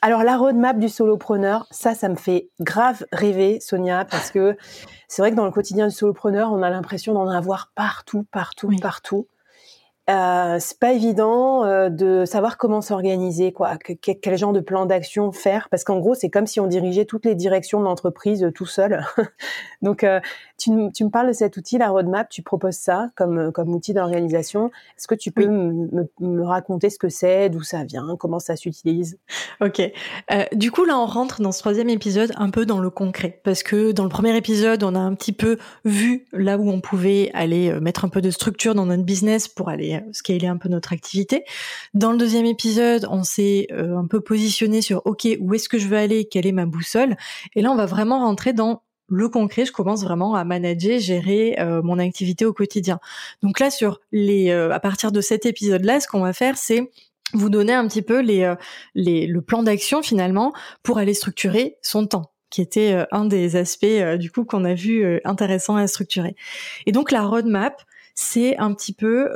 Alors la roadmap du solopreneur, ça, ça me fait grave rêver, Sonia, parce que c'est vrai que dans le quotidien du solopreneur, on a l'impression d'en avoir partout, partout, partout. Euh, c'est pas évident euh, de savoir comment s'organiser, quoi, quel genre de plan d'action faire, parce qu'en gros, c'est comme si on dirigeait toutes les directions de l'entreprise euh, tout seul. Donc, euh, tu, tu, me parles de cet outil, la roadmap, tu proposes ça comme, comme outil d'organisation. Est-ce que tu peux me, me, raconter ce que c'est, d'où ça vient, comment ça s'utilise? Ok. Du coup, là, on rentre dans ce troisième épisode un peu dans le concret, parce que dans le premier épisode, on a un petit peu vu là où on pouvait aller mettre un peu de structure dans notre business pour aller euh, scaler un peu notre activité. Dans le deuxième épisode, on s'est un peu positionné sur OK, où est-ce que je veux aller, quelle est ma boussole, et là, on va vraiment rentrer dans le concret, je commence vraiment à manager, gérer euh, mon activité au quotidien. Donc là, sur les, euh, à partir de cet épisode-là, ce qu'on va faire, c'est vous donner un petit peu euh, le plan d'action finalement pour aller structurer son temps qui était un des aspects du coup qu'on a vu intéressant à structurer. Et donc la roadmap, c'est un petit peu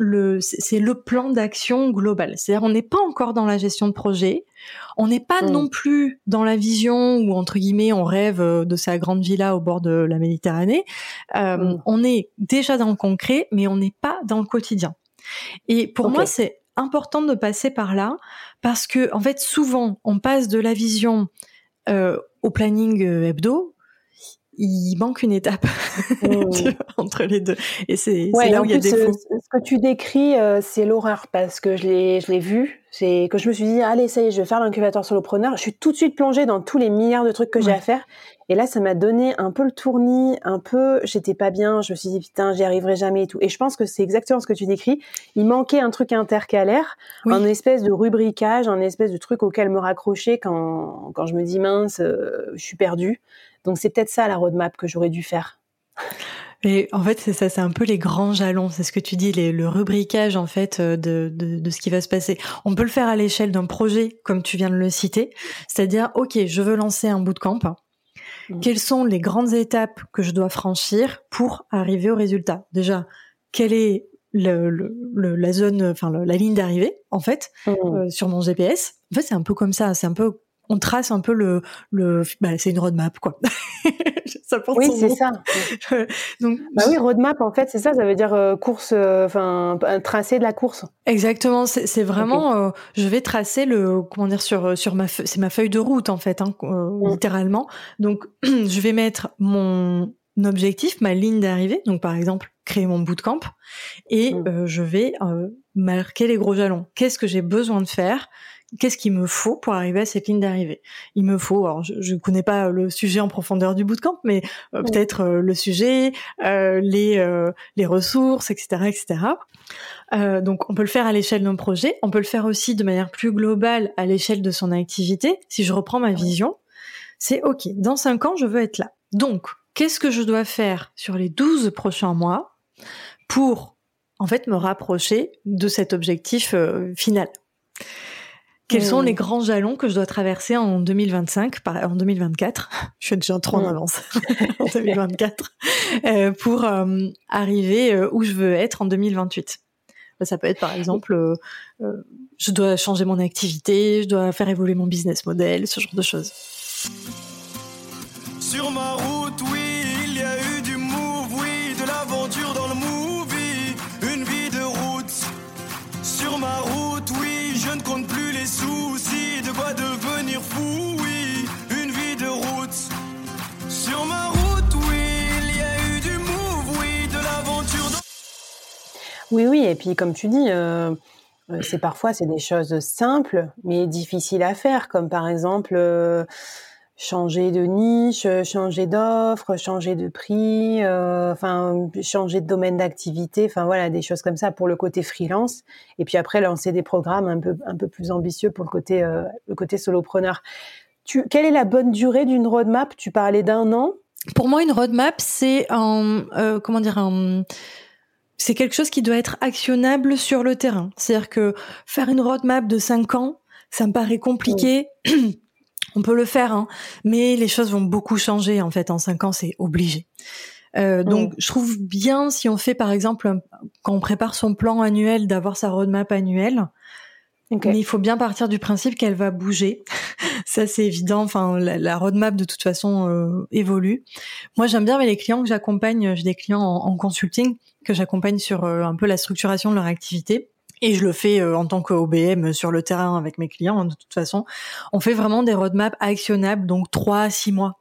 le c'est le plan d'action global. C'est-à-dire on n'est pas encore dans la gestion de projet, on n'est pas mm. non plus dans la vision où entre guillemets on rêve euh, de sa grande villa au bord de la Méditerranée. Euh, mm. On est déjà dans le concret, mais on n'est pas dans le quotidien. Et pour moi c'est important de passer par là parce que en fait souvent on passe de la vision euh, au planning hebdo il manque une étape mmh. entre les deux. Et c'est là où il y a des faux. Ce que tu décris, euh, c'est l'horreur parce que je l'ai, je l'ai vu. C'est que je me suis dit, allez, ça y est, je vais faire l'incubateur solopreneur. Je suis tout de suite plongée dans tous les milliards de trucs que j'ai à faire. Et là, ça m'a donné un peu le tournis, un peu, j'étais pas bien. Je me suis dit, putain, j'y arriverai jamais et tout. Et je pense que c'est exactement ce que tu décris. Il manquait un truc intercalaire, un espèce de rubricage, un espèce de truc auquel me raccrocher quand, quand je me dis, mince, euh, je suis perdue. Donc c'est peut-être ça la roadmap que j'aurais dû faire. Et en fait, c'est ça, c'est un peu les grands jalons, c'est ce que tu dis, le rubricage en fait euh, de, de, ce qui va se passer. On peut le faire à l'échelle d'un projet, comme tu viens de le citer, c'est-à-dire, ok, je veux lancer un bootcamp. Mmh. Quelles sont les grandes étapes que je dois franchir pour arriver au résultat? Déjà, quelle est le, la zone, enfin la ligne d'arrivée en fait mmh. euh, sur mon GPS. En fait, c'est un peu comme ça. C'est un peu on trace un peu le, le bah, c'est une roadmap quoi. ça oui, c'est ça. Donc, bah oui, roadmap en fait, c'est ça, ça veut dire euh, course, euh, enfin un tracé de la course. Exactement, c'est vraiment, euh, je vais tracer le, comment dire sur sur ma, c'est ma feuille de route en fait, hein, mm. littéralement. Donc je vais mettre mon objectif, ma ligne d'arrivée, donc par exemple créer mon bootcamp, et mm. je vais marquer les gros jalons. Qu'est-ce que j'ai besoin de faire? Qu'est-ce qu'il me faut pour arriver à cette ligne d'arrivée? Il me faut, alors je ne connais pas le sujet en profondeur du bootcamp, mais euh, peut-être euh, le sujet, euh, les les ressources, etc., etc. donc on peut le faire à l'échelle d'un projet, on peut le faire aussi de manière plus globale à l'échelle de son activité. Si je reprends ma vision, c'est ok. Dans cinq ans, je veux être là. Donc qu'est-ce que je dois faire sur les 12 prochains mois pour en fait me rapprocher de cet objectif final? Quels sont les hmm. grands jalons que je dois traverser en 2025, en 2024 Je suis déjà trop en hmm. avance en 2024 euh, pour euh, arriver euh, où je veux être en 2028. Ça peut être par exemple, je dois changer mon activité, je dois faire évoluer mon business model, ce genre de choses. Sur ma route, oui, devenir fou, oui, une vie de route. Sur ma route, oui, il y a eu du move, oui, de l'aventure dans... Oui, oui, et puis comme tu dis, euh, euh, c'est parfois c'est des choses simples mais difficiles à faire, comme par exemple euh, changer de niche, changer d'offre, changer de prix, euh, enfin changer de domaine d'activité, enfin voilà des choses comme ça pour le côté freelance. Et puis après lancer des programmes un peu un peu plus ambitieux pour le côté le côté solopreneur. Tu, quelle est la bonne durée d'une roadmap? Tu parlais d'un an? Pour moi, une roadmap, c'est un comment dire un c'est quelque chose qui doit être actionnable sur le terrain. C'est-à-dire que faire une roadmap de 5 ans, ça me paraît compliqué. On peut le faire, hein, mais les choses vont beaucoup changer en fait en 5 ans, c'est obligé. Euh, donc, je trouve bien si on fait par exemple quand on prépare son plan annuel d'avoir sa roadmap annuelle. Mais il faut bien partir du principe qu'elle va bouger. Ça, c'est évident. Enfin, la, roadmap de toute façon euh, évolue. Moi, j'aime bien mais les clients que j'accompagne. J'ai des clients en consulting que j'accompagne sur euh, un peu la structuration de leur activité. Et je le fais euh, en tant qu'OBM sur le terrain avec mes clients. Hein, de toute façon, on fait vraiment des roadmaps actionnables, donc trois à six mois.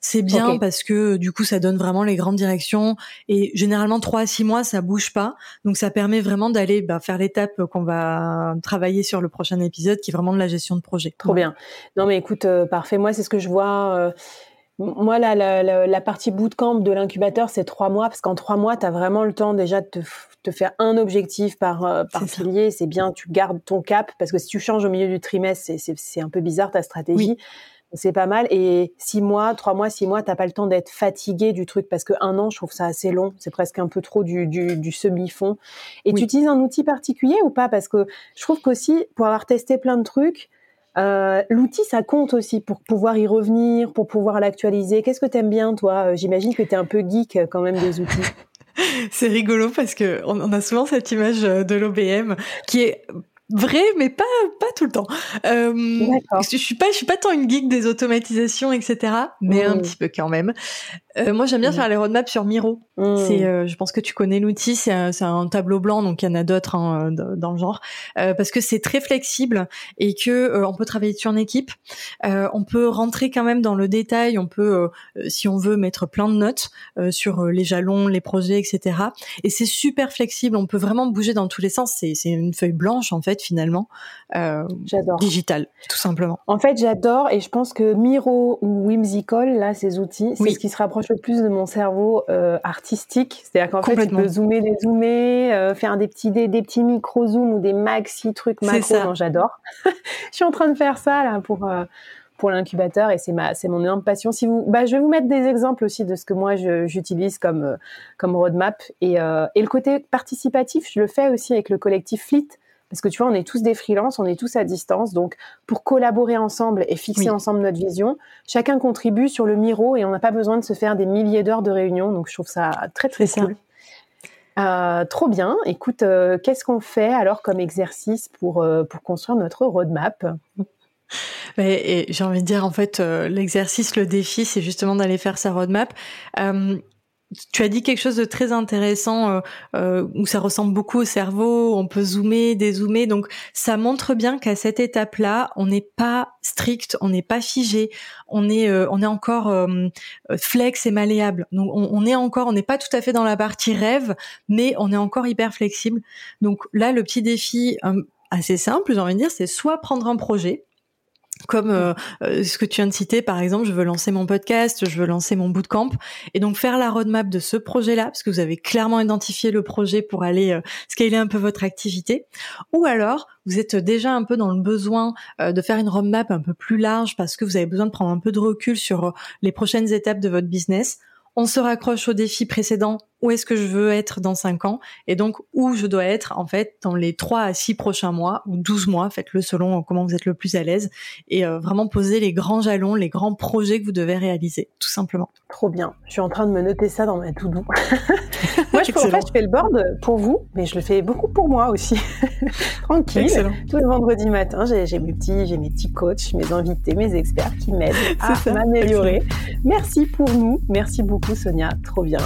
C'est bien parce que du coup, ça donne vraiment les grandes directions. Et généralement, trois à six mois, ça bouge pas. Donc, ça permet vraiment d'aller bah, faire l'étape qu'on va travailler sur le prochain épisode, qui est vraiment de la gestion de projet. Trop bien. Non, mais écoute, euh, parfait. Moi, c'est ce que je vois. Moi, la, la, la, partie bootcamp de l'incubateur, c'est trois mois, parce qu'en trois mois, tu as vraiment le temps déjà de te, te faire un objectif par, euh, par pilier. C'est bien, tu gardes ton cap, parce que si tu changes au milieu du trimestre, c'est un peu bizarre ta stratégie. C'est pas mal. Et six mois, trois mois, six mois, t'as pas le temps d'être fatigué du truc, parce que un an, je trouve ça assez long. C'est presque un peu trop du, du, du semi-fond. Et tu utilises un outil particulier ou pas? Parce que je trouve qu'aussi, pour avoir testé plein de trucs, euh, l'outil, ça compte aussi pour pouvoir y revenir, pour pouvoir l'actualiser. Qu'est-ce que t'aimes bien, toi? Euh, J'imagine que tu es un peu geek euh, quand même des outils. C'est rigolo parce que on, a souvent cette image de l'OBM qui est vrai, mais pas pas tout le temps. Euh, je suis pas je suis pas tant une geek des automatisations, etc. Mais un mmh. petit peu quand même. Euh, moi, j'aime bien mmh. faire les roadmaps sur Miro. Mmh. C'est, euh, je pense que tu connais l'outil. C'est un, un, tableau blanc, donc il y en a d'autres hein, dans le genre, euh, parce que c'est très flexible et que euh, on peut travailler dessus en équipe. on peut rentrer quand même dans le détail. On peut, si on veut, mettre plein de notes sur les jalons, les projets, etc. Et c'est super flexible. On peut vraiment bouger dans tous les sens. C'est, c'est une feuille blanche en fait finalement. j'adore. Digital, tout simplement. En fait, j'adore et je pense que Miro ou Whimsical, là, ces outils, c'est ce qui se rapproche plus de mon cerveau euh, artistique. C'est-à-dire qu'en fait, tu peux zoomer, dézoomer, euh, faire des petits, des, petits micro-zooms ou des maxi trucs macro. J'adore. je suis en train de faire ça là pour euh, pour l'incubateur et c'est ma c'est mon énorme passion. Si vous, bah, je vais vous mettre des exemples aussi de ce que moi j'utilise comme comme roadmap et et le côté participatif, je le fais aussi avec le collectif Fleet parce que tu vois, on est tous des freelances, on est tous à distance. Donc, pour collaborer ensemble et fixer ensemble notre vision, chacun contribue sur le Miro et on n'a pas besoin de se faire des milliers d'heures de réunion. Donc, je trouve ça très, très cool. Euh, trop bien. Écoute, euh, qu'est-ce qu'on fait alors comme exercice pour, euh, pour construire notre roadmap? Et j'ai envie de dire en fait l'exercice, le défi, c'est justement d'aller faire sa roadmap tu as dit quelque chose de très intéressant euh, euh, où ça ressemble beaucoup au cerveau, on peut zoomer, dézoomer. Donc ça montre bien qu'à cette étape-là, on n'est pas strict, on n'est pas figé, on est euh, on est encore flex et malléable. Donc on, on est encore, on n'est pas tout à fait dans la partie rêve, mais on est encore hyper flexible. Donc là, le petit défi assez simple, j'ai envie de dire, c'est soit prendre un projet comme euh, euh, ce que tu viens de citer, par exemple, je veux lancer mon podcast, je veux lancer mon bootcamp, et donc faire la roadmap de ce projet-là, parce que vous avez clairement identifié le projet pour aller euh, scaler un peu votre activité, ou alors vous êtes déjà un peu dans le besoin de faire une roadmap un peu plus large parce que vous avez besoin de prendre un peu de recul sur les prochaines étapes de votre business. On se raccroche au défi précédent où est-ce que je veux être dans 5 ans et donc où je dois être en fait dans les 3 à 6 prochains mois ou 12 mois, faites-le selon comment vous êtes le plus à l'aise et euh, vraiment poser les grands jalons, les grands projets que vous devez réaliser, tout simplement. Trop bien. Je suis en train de me noter ça dans ma to-do. moi, je, en fait, je fais le board pour vous, mais je le fais beaucoup pour moi aussi. Tranquille. Excellent. Tout le vendredi matin, j'ai mes petits, j'ai mes petits coachs, mes invités, mes experts qui m'aident à m'améliorer. Merci pour nous. Merci beaucoup, Sonia. Trop bien.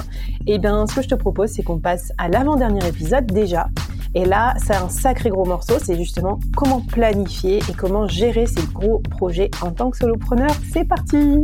Et eh bien, ce que je te propose, c'est qu'on passe à l'avant-dernier épisode déjà. Et là, c'est un sacré gros morceau. C'est justement comment planifier et comment gérer ces gros projets en tant que solopreneur. C'est parti!